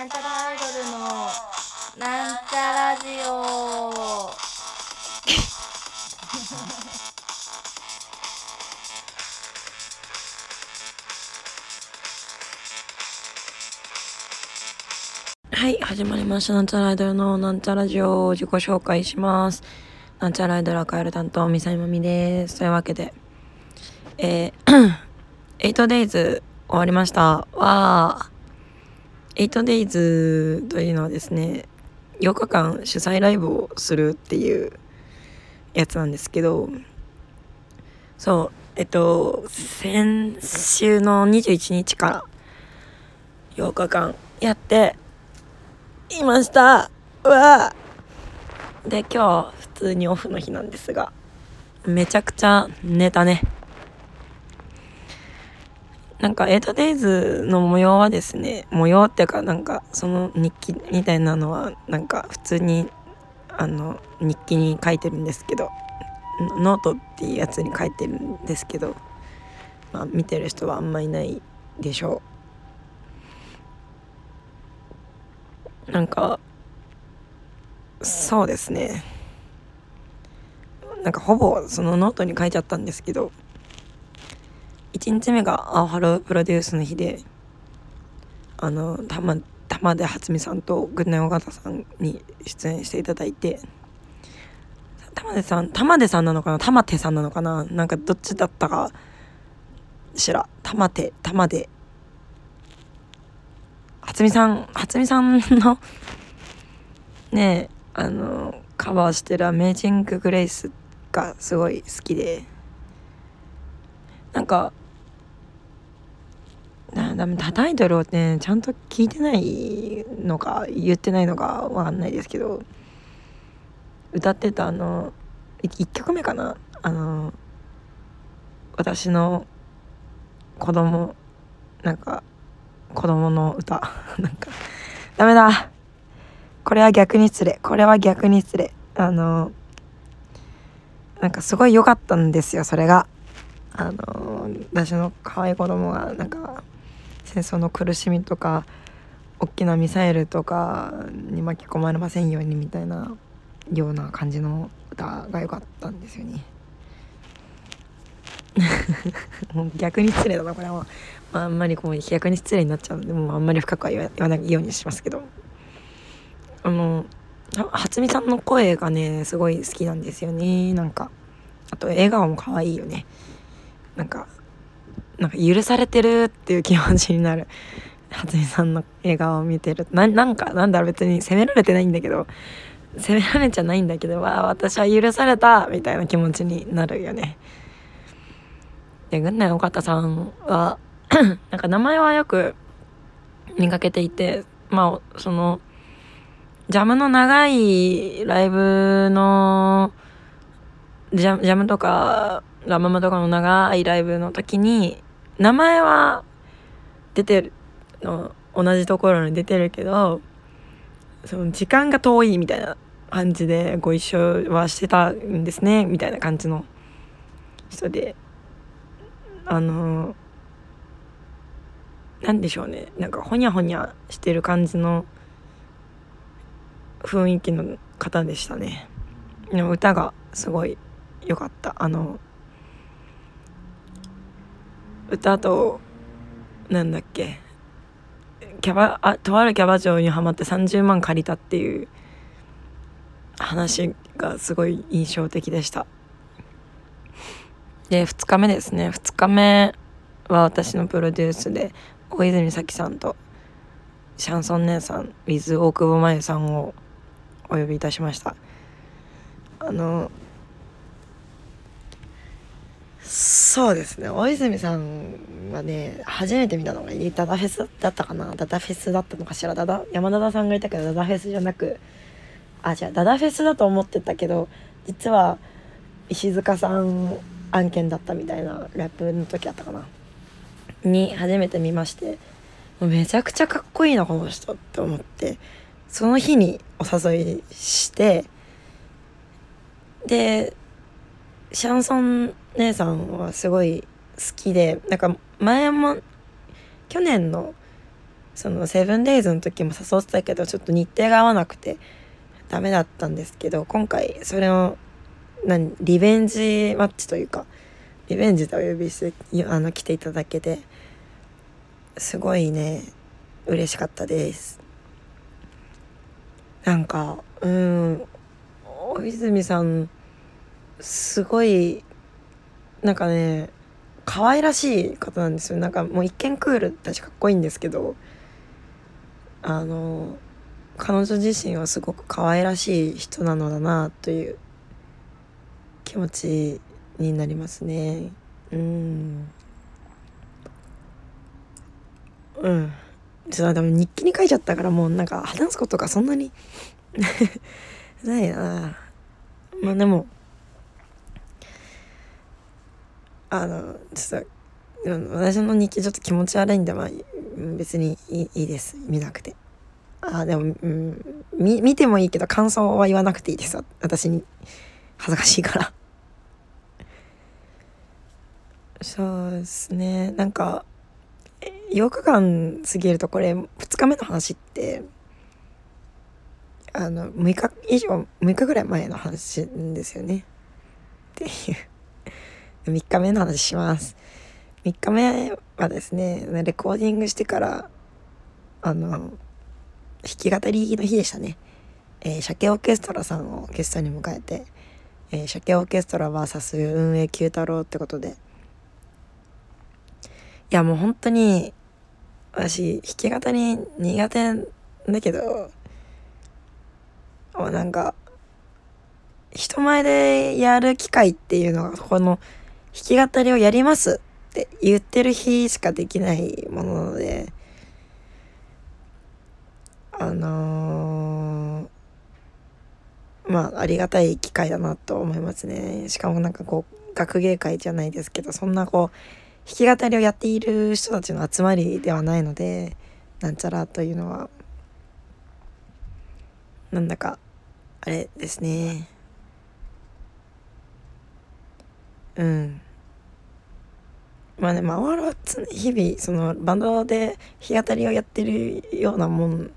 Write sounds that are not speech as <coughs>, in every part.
なんちゃらアイドルのなんちゃラジオはい、始まりました。なんちゃらアイドルのなんちゃラジオを自己紹介します。なんちゃらアイドル赤色担当、みさいまみです。というわけで、えー、<clears throat> 8days 終わりました。わー。8days というのはですね、8日間主催ライブをするっていうやつなんですけど、そう、えっと、先週の21日から8日間やって、いました。うわ。で今日普通にオフの日なんですがめちゃくちゃ寝たね。なんか 8days の模様はですね模様っていうかなんかその日記みたいなのはなんか普通にあの日記に書いてるんですけどノートっていうやつに書いてるんですけどまあ見てる人はあんまいないでしょう。なんかそうですね。なんかほぼそのノートに書いちゃったんですけど1日目が青春プロデュースの日であの玉玉出初美さんとグッナイ小形さんに出演していただいて玉出さん玉出さんなのかな？玉手さんなのかな？なんかどっちだったかしら玉手玉出。初見さん初見さんのねえあのカバーしてる「アメージング・グレイス」がすごい好きで。なんかなでもタイトルをねちゃんと聞いてないのか言ってないのかわかんないですけど歌ってたあの1曲目かな？あの私の子供なんか子供の歌。<laughs> なんかダメだ。これは逆に失礼。これは逆に失礼。あのなんかすごい良かったんですよそれが。あの私の可愛い子供がなんか戦争の苦しみとか大きなミサイルとかに巻き込まれませんようにみたいなような感じの歌が良かったんですよね。<laughs> もう逆に失礼だなこれは、まあ、あんまりこう逆に失礼になっちゃうのでもあんまり深くは言わないようにしますけど。あの初見さんの声がねすごい好きなんですよね。なんかあと笑顔も可愛いよね。なんかなんか許されてるっていう気持ちになる。<laughs> 初見さんの笑顔を見てる。ななんかなんだろう別に責められてないんだけど。責められちゃないんだけどわあ私は許されたみたいな気持ちになるよね。で軍内尾形さんは <coughs> なんか名前はよく見かけていてまあそのジャムの長いライブのジャジャムとかラママとかの長いライブの時に名前は出てるの同じところに出てるけどその時間が遠いみたいな感じでご一緒はしてたんですねみたいな感じの人で。あのなんでしょうね。なんかほにゃほにゃしてる感じの雰囲気の方でしたね。でも歌がすごい良かった。あの歌となんだっけキャバあとあるキャバ嬢にはまって30万借りたっていう話がすごい印象的でした。で2日目ですね。2日目は私のプロデュースで大泉咲さんとシャンソン姉さん with 大久保真由さんをお呼びいたしました。あのそうですね。大泉さんはね初めて見たのがダダフェスだったかな。ダダフェスだったのかしら。ダダ山田さんがいたけどダダフェスじゃなくあじゃあダダフェスだと思ってたけど実は石塚さん案件だったみたいなラップの時あったかな。に初めて見ましてめちゃくちゃかっこいいなこの人って思ってその日にお誘いしてでシャンソン姉さんはすごい好きでなんか前も去年のそのセブンデイズの時も誘ってたけどちょっと日程が合わなくてダメだったんですけど今回それを何リベンジマッチというかリベンジでお呼びしてあの来ていただけてすごいね嬉しかったです。なんかうん大泉さんすごいなんかね可愛らしい方なんですよ。なんかもう一見クールだしかっこいいんですけどあの彼女自身はすごく可愛らしい人なのだなという気持ちになりますね。うん。うん。ちょでも日記に書いちゃったからもうなんか話すことがそんなに <laughs> ないな。まあでもあのちょっと私の日記ちょっと気持ち悪いんでまあ別にいいいいです。見なくて。あでも、うん、見見てもいいけど感想は言わなくていいです。私に恥ずかしいから。<laughs> そうですね。なんか8日間過ぎるとこれ2日目の話ってあの6日以上6日ぐらい前の話ですよね。っていう。3日目の話します。3日目はですねレコーディングしてからあの弾き語りの日でしたね、えー、鮭オーケストラさんをゲストに迎えて、えー、鮭オーケストラ VS 運営九太郎ってことで。いやもう本当に私弾き語り苦手だけどもうなんか人前でやる機会っていうのがこの弾き語りをやりますって言ってる日しかできないものなのであのー、まあありがたい機会だなと思いますね。しかもなんかこう学芸会じゃないですけどそんなこう弾き語りをやっている人たちの集まりではないのでなんちゃらというのはなんだかあれですね。うんまあね周りは日々そのバンドで弾き語りをやってるようなもん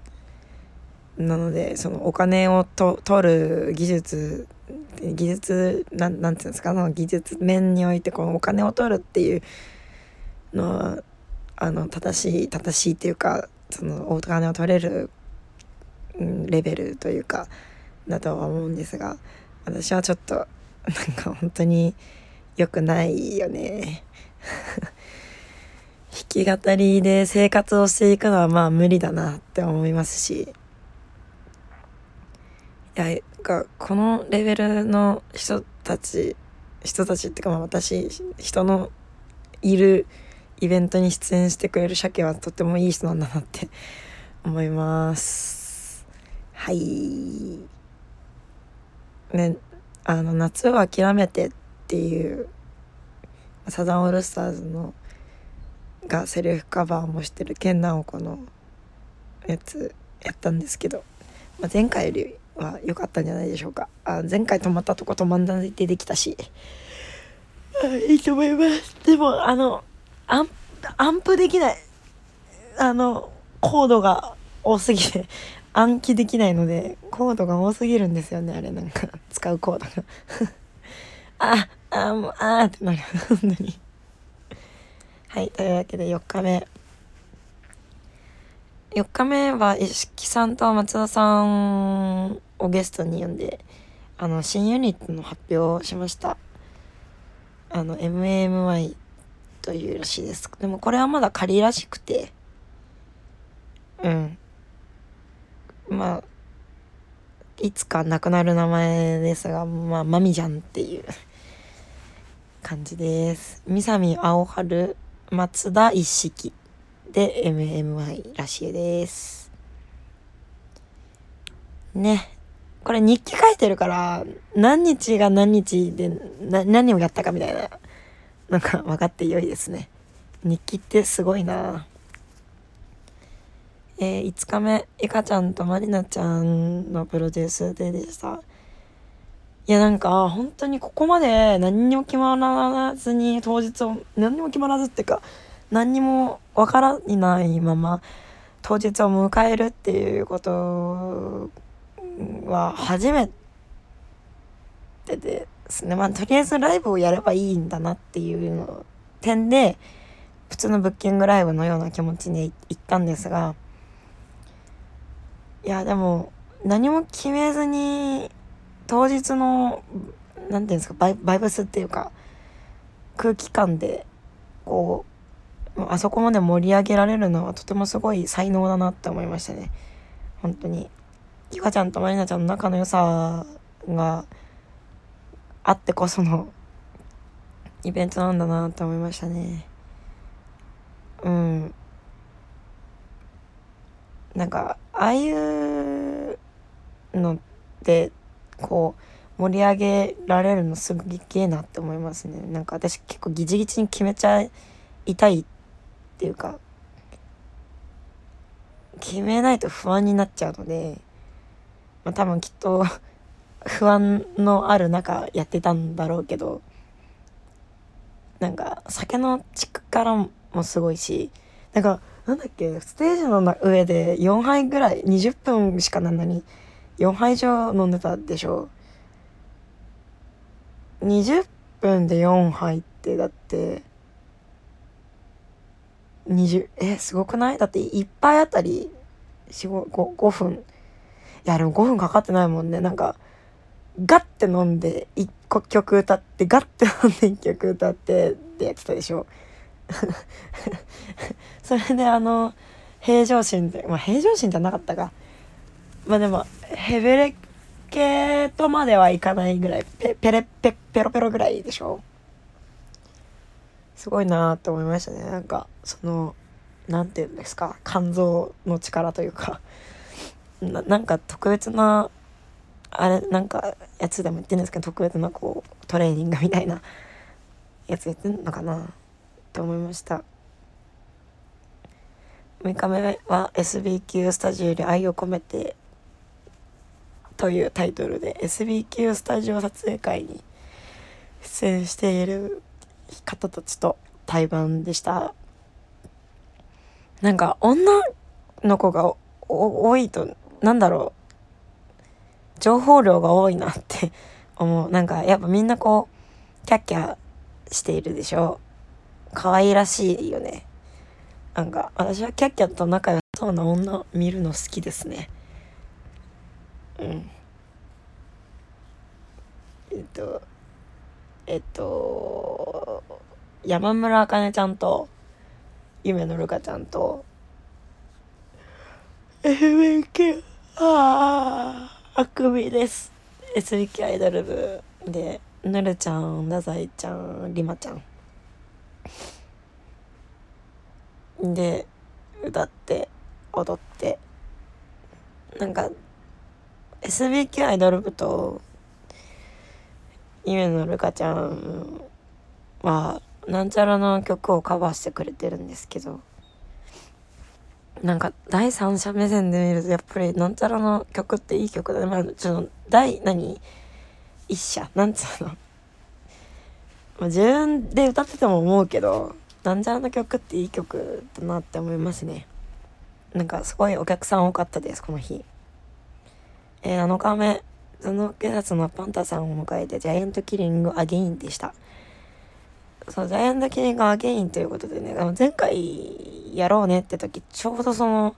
なのでそのお金をと取る技術技術なんなんていうんですかその技術面においてこのお金を取るっていうのはあの正しい正しいっていうかそのお金を取れる、うん、レベルというかだとは思うんですが私はちょっとなんか本当に良くないよね。<laughs> 弾き語りで生活をしていくのはまあ無理だなって思いますし。いやかこのレベルの人たち人たちっていうかまあ私人のいるイベントに出演してくれる鮭はとてもいい人なんだなって <laughs> 思います。はい。ねあの夏を諦めてっていうサザンオールスターズのがセルフカバーもしてる健直子のやつやったんですけど、まあ、前回よりは良かったんじゃないでしょうかあ前回止まったとこ止まんだでできたしいいと思いますでもあのアンアンプできない。あの、コードが多すぎて、<laughs> 暗記できないので、コードが多すぎるんですよね、あれなんか、使うコードが。<laughs> あ、あ、もう、あーってなる、<laughs> 本当に。はい、というわけで4日目。4日目は石木さんと松田さんをゲストに呼んで、あの、新ユニットの発表をしました。あの、MMY というらしいです。でもこれはまだ仮らしくて、うん。まあ、いつか亡くなる名前ですが、まあ、マミじゃんっていう感じです。三上青春、松田一式で MMY らしいです。ね。これ日記書いてるから、何日が何日で何をやったかみたいななんか分かって良いですね日記ってすごいなえー、5日目いかちゃんとまりなちゃんのプロデュースででしたいやなんか本当にここまで何にも決まらずに当日を何にも決まらずっていうか何にもわからないまま当日を迎えるっていうことは初めてですね。まあとりあえずライブをやればいいんだなっていうの点で普通のブッキングライブのような気持ちに行ったんですがいやでも何も決めずに当日の何て言うんですかバイバイブスっていうか空気感でこうあそこまで盛り上げられるのはとてもすごい才能だなって思いましたね。本当に。ゆかちゃんとまりなちゃんの仲の良さがあってこそのイベントなんだなって思いましたね。うん。なんかああいうのでこう盛り上げられるのすげえなって思いますね。なんか私結構ギチギチに決めちゃいたいっていうか決めないと不安になっちゃうので、まあ、多分きっと <laughs> 不安のある中やってたんだろうけどなんか酒の力もすごいしなんかなんだっけステージの上で4杯ぐらい20分しかなのに4杯以上飲んでたでしょ？20分で4杯ってだって20えすごくない？だって1杯あたり 5, 5分。いやでも5分かかってないもんね。なんかガッて飲んで1個曲歌ってガッて飲んで1曲歌ってってやってたでしょ？<laughs> それであの平常心でまあ平常心じゃなかったか。まあでもヘベレケとまではいかないぐらいペペレペペロペロぐらいでしょ？すごいなと思いましたね。なんかその何て言うんですか？肝臓の力というか。ななんか特別なあれなんかやつでも言ってるんですけど特別なこうトレーニングみたいなやつやってんのかな？と思いました。6日目は SBQ スタジオより愛を込めてというタイトルで SBQ スタジオ撮影会に出演している方たちと対バンでした。なんか女の子が多いとなんだろう。情報量が多いなって <laughs> 思う。なんかやっぱみんなこうキャッキャしているでしょ。可愛らしいよね。なんか私はキャッキャと仲良さそうな女見るの好きですね。うん。えっとえっと山村あかねちゃんと夢のるかちゃんと FBK あああくびです。SBK アイドル部でぬるちゃん太宰ちゃんりまちゃん。で歌って踊ってなんか SBQ アイドル部と夢のるかちゃんはなんちゃらの曲をカバーしてくれてるんですけどなんか第三者目線で見るとやっぱりなんちゃらの曲っていい曲だね。まあちょっと第何一社？なんつうの、<laughs> まあ、自分で歌ってても思うけどなんちゃらの曲っていい曲だなって思いますね。なんかすごいお客さん多かったですこの日。えー、7日目その警察のパンタさんを迎えてジャイアントキリングアゲインでしたそうジャイアントキリングアゲインということでね前回やろうねって時ちょうどその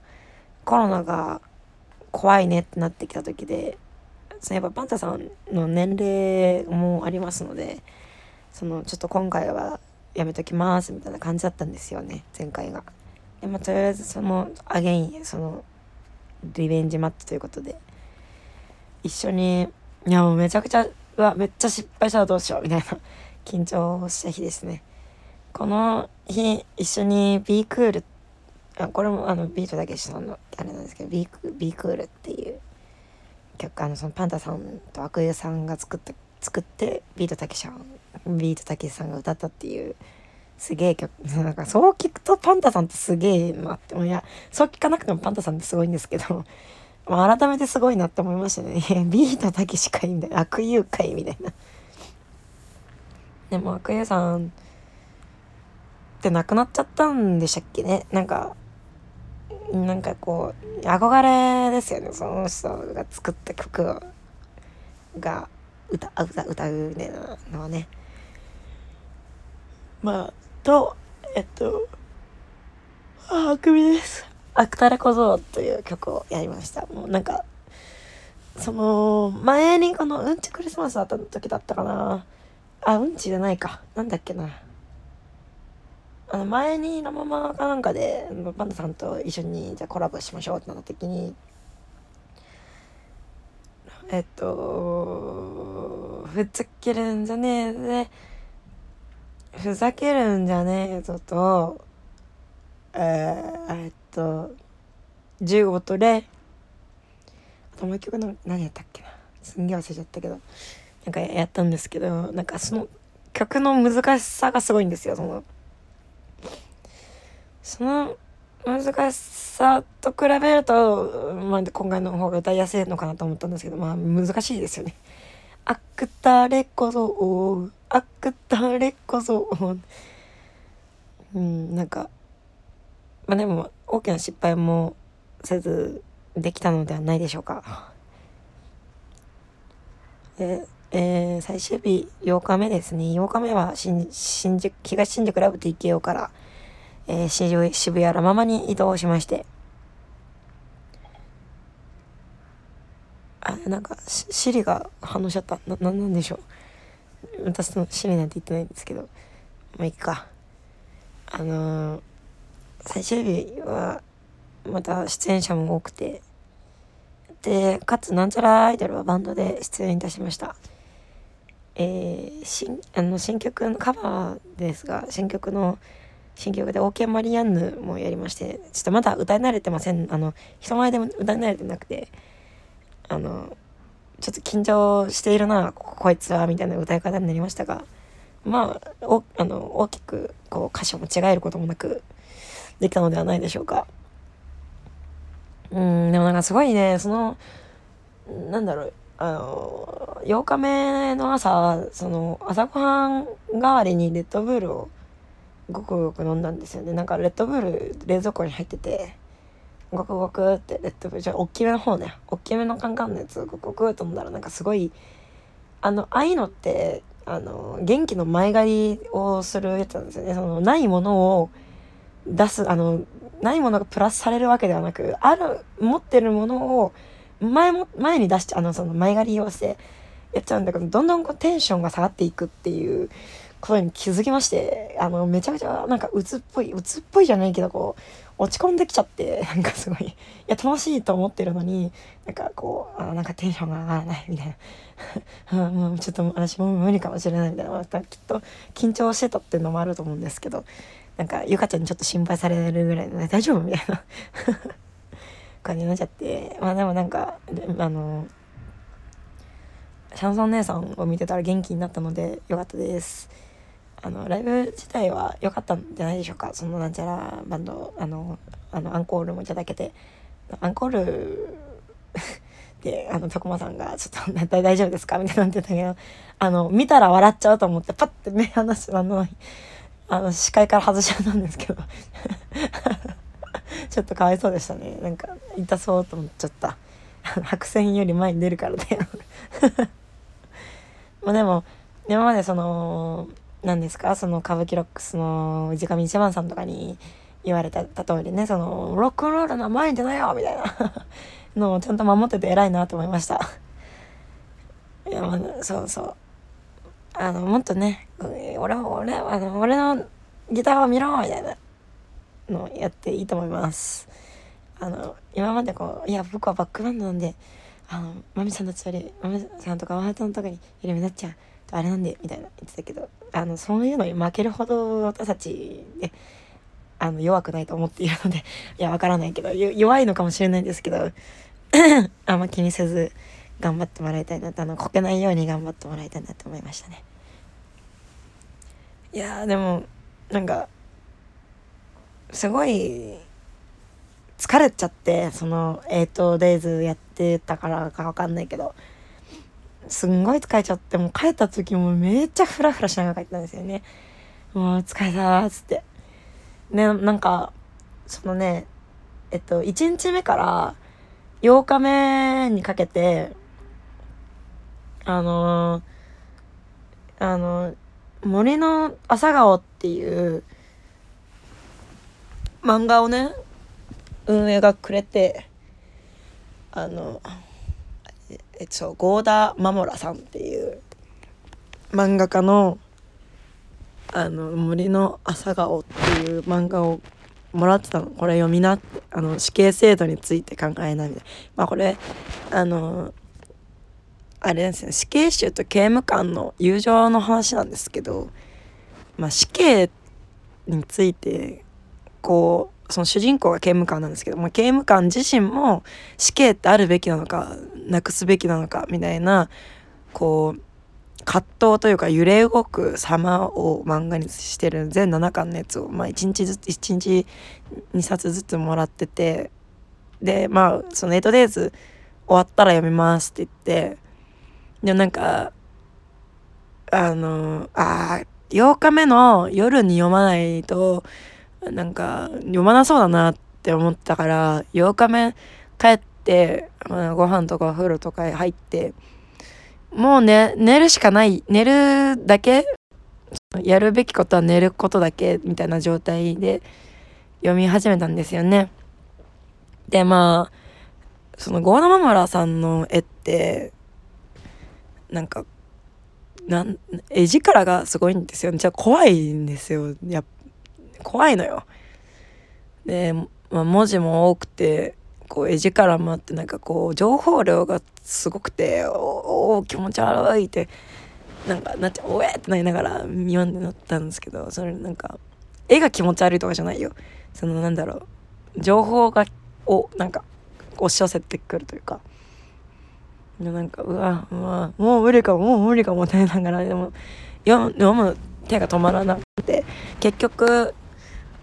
コロナが怖いねってなってきた時でそのやっぱパンタさんの年齢もありますのでそのちょっと今回はやめときますみたいな感じだったんですよね前回が。でまあ、とりあえずそのアゲインそのリベンジマッチということで一緒にいやもうめちゃくちゃうわめっちゃ失敗したらどうしようみたいな <laughs> 緊張した日ですね。この日一緒に B クールあこれもあのビートたけしさんのあれなんですけど B, B クールっていう曲あのそのパンタさんとアクエさんが作った作ってビートたけしさんビートたけしさんが歌ったっていうすげえ曲 <laughs> なんかそう聞くとパンタさんってすげえなっていやそう聞かなくてもパンタさんってすごいんですけどまあ、改めてすごいなって思いましたね。ビートたけしかいみたいな。悪友会みたいな。でも悪友さんって亡くなっちゃったんでしたっけね？なんか、なんかこう憧れですよねその人が作った曲が歌歌歌うみたいなのはねまあとえっとああくびです「アクタレ小僧」という曲をやりました。もうなんかその前にこのうんちクリスマスだった時だったかな。あうんちじゃないか。なんだっけな。あの前にのままかなんかでパンダさんと一緒にじゃコラボしましょうってなった時にえっとふざけるんじゃねえでふざけるんじゃねえぞとえー、っと15と0あともう一曲の何やったっけな。すんげえ忘れちゃったけど。なんかやったんですけどなんかその曲の難しさがすごいんですよその。その難しさと比べると、まあ、今回の方が歌いやすいのかなと思ったんですけどまあ難しいですよね。アクタレこそアクタレこそうんなんかまあでも大きな失敗もせずできたのではないでしょうか。でえー、最終日8日目ですね8日目は新新宿東新宿ラブ TKO からえー、渋谷ラママに移動しまして、あ、なんか、シリが反応しちゃった。な、なんなんでしょう。私のシリなんて言ってないんですけど、まあ、いっか。あのー、最終日は、また出演者も多くて、で、かつ、なんちゃらアイドルはバンドで出演いたしました。えー、新、あの、新曲のカバーですが、新曲の、新曲で OK マリアンヌもやりまして、ちょっとまだ歌い慣れてません。あの、人前でも歌い慣れてなくて、あの、ちょっと緊張しているな、こいつは、みたいな歌い方になりましたが、まあ、おあの大きくこう歌詞を間違えることもなくできたのではないでしょうか。うん、でもなんかすごいね、その、なんだろう、あの、8日目の朝、その、朝ごはん代わりにレッドブルをごくごく飲んだんですよね。なんかレッドブル冷蔵庫に入っててごくごくってレッドブルじゃ大きめの方ね。大きめのカンカンのやつごくごくと飲んだらなんかすごいあのああいうのってあの元気の前借りをするやつなんですよね。そのないものを出すあのないものがプラスされるわけではなくある持ってるものを前も前に出しちゃあのその前借りをしてやっちゃうんだけどどんどんこうテンションが下がっていくっていうことに気づきまして、あの、めちゃくちゃなんか鬱っぽい、鬱っぽいじゃないけど、こう、落ち込んできちゃって、<laughs> なんかすごい、いや、楽しいと思ってるのに、なんかこう、あなんかテンションが上がらないみたいな。<laughs> もうちょっと私も無理かもしれないみたいな。またきっと緊張してたっていうのもあると思うんですけど、なんか、ゆかちゃんにちょっと心配されるぐらいで、ね、大丈夫？みたいな。感じになっちゃって、まあでもなんか、あの、シャンソン姉さんを見てたら元気になったのでよかったです。あのライブ自体は良かったんじゃないでしょうか。そのなんちゃらバンドあのあのアンコールもいただけて。アンコール <laughs> であの徳間さんが「ちょっと絶対大丈夫ですか?」みたいなってたけどあの見たら笑っちゃうと思ってパッて目離してあのあの視界から外しちゃったんですけど。<laughs> ちょっとかわいそうでしたね。なんか痛そうと思っちゃった。白線より前に出るからで <laughs> まあでも今までその何ですか？その歌舞伎ロックスの氏神一番さんとかに言われた通りねそのロックンロールの前に出なよ！みたいな。のをちゃんと守ってて偉いなと思いました。いやまあそうそう。あのもっとね俺は俺あの俺のギターを見ろみたいなのをやっていいと思います。あの今までこういや僕はバックバンドなんであのマミさんたちよりマミさんとかワハトのとこにより目立っちゃうあれなんでみたいな言ってたけどあのそういうのに負けるほど私たちねあの弱くないと思っているのでいやわからないけど弱いのかもしれないんですけどあんま気にせず頑張ってもらいたいなあのこけないように頑張ってもらいたいなと思いましたねいやでもなんかすごい疲れちゃってその「エイトデイズ」やってたからかわかんないけどすんごい疲れちゃって、もう帰った時もめっちゃフラフラしながら帰ったんですよね。もう疲れたーっつって。ね、なんか、そのね、えっと1日目から8日目にかけてあのあの森の朝顔っていう漫画をね運営がくれてあのえっと郷田真ラさんっていう漫画家のあの森の朝顔っていう漫画をもらってたの。これ読みなってあの死刑制度について考えないみたいな。まあこれあのあれですね死刑囚と刑務官の友情の話なんですけど、まあ、死刑についてこうその主人公が刑務官なんですけど、まあ、刑務官自身も死刑ってあるべきなのかなくすべきなのかみたいなこう葛藤というか揺れ動く様を漫画にしてる全7巻のやつを、まあ、1日ずつ1日2冊ずつもらっててでまあその「エイトデイズ終わったら読みます」って言ってでもなんかあのあ8日目の夜に読まないとなんか読まなそうだなって思ったから8日目帰って、まあ、ご飯とかお風呂とか入ってもうね寝るしかない寝るだけやるべきことは寝ることだけみたいな状態で読み始めたんですよね。でまあそのゴーナマムラさんの絵ってなんかなん絵力がすごいんですよ。じゃあ怖いんですよ。や怖いのよ。で、まあ、文字も多くてこう絵力もあってなんかこう情報量がすごくておお気持ち悪いってなんかなっちゃうおえってなりながら読んでなったんですけどそれなんか絵が気持ち悪いとかじゃないよ。そのなんだろう。情報がをなんか押し寄せてくるというか。なんかうわうわもう無理かももう無理かもってながらでも読む手が止まらなくて結局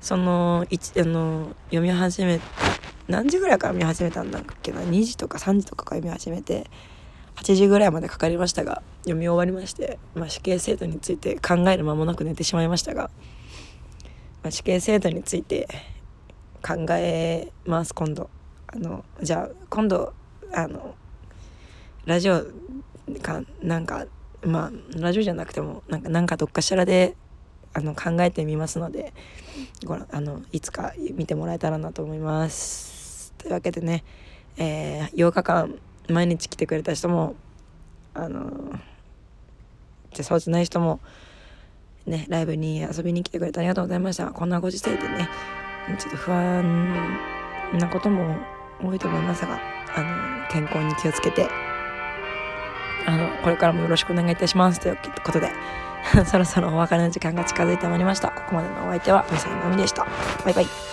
そのいあの読み始め何時ぐらいから見始めたんだっけな2時とか3時とかから読み始めて8時ぐらいまでかかりましたが読み終わりまして、まあ、死刑制度について考える間もなく寝てしまいましたが、まあ、死刑制度について考えます今度。あのじゃあ今度あのラジオかなんかまあラジオじゃなくてもなんかなんかどっかしらであの考えてみますのでご覧あのいつか見てもらえたらなと思います。というわけでね、えー、8日間毎日来てくれた人もあのじゃそうじゃない人もねライブに遊びに来てくれてありがとうございましたこんなご時世でねちょっと不安なことも多いと思いますがあの健康に気をつけてあのこれからもよろしくお願いいたしますということで <laughs> そろそろお別れの時間が近づいてまいりました。ここまでのお相手はミサイのみでした。バイバイ。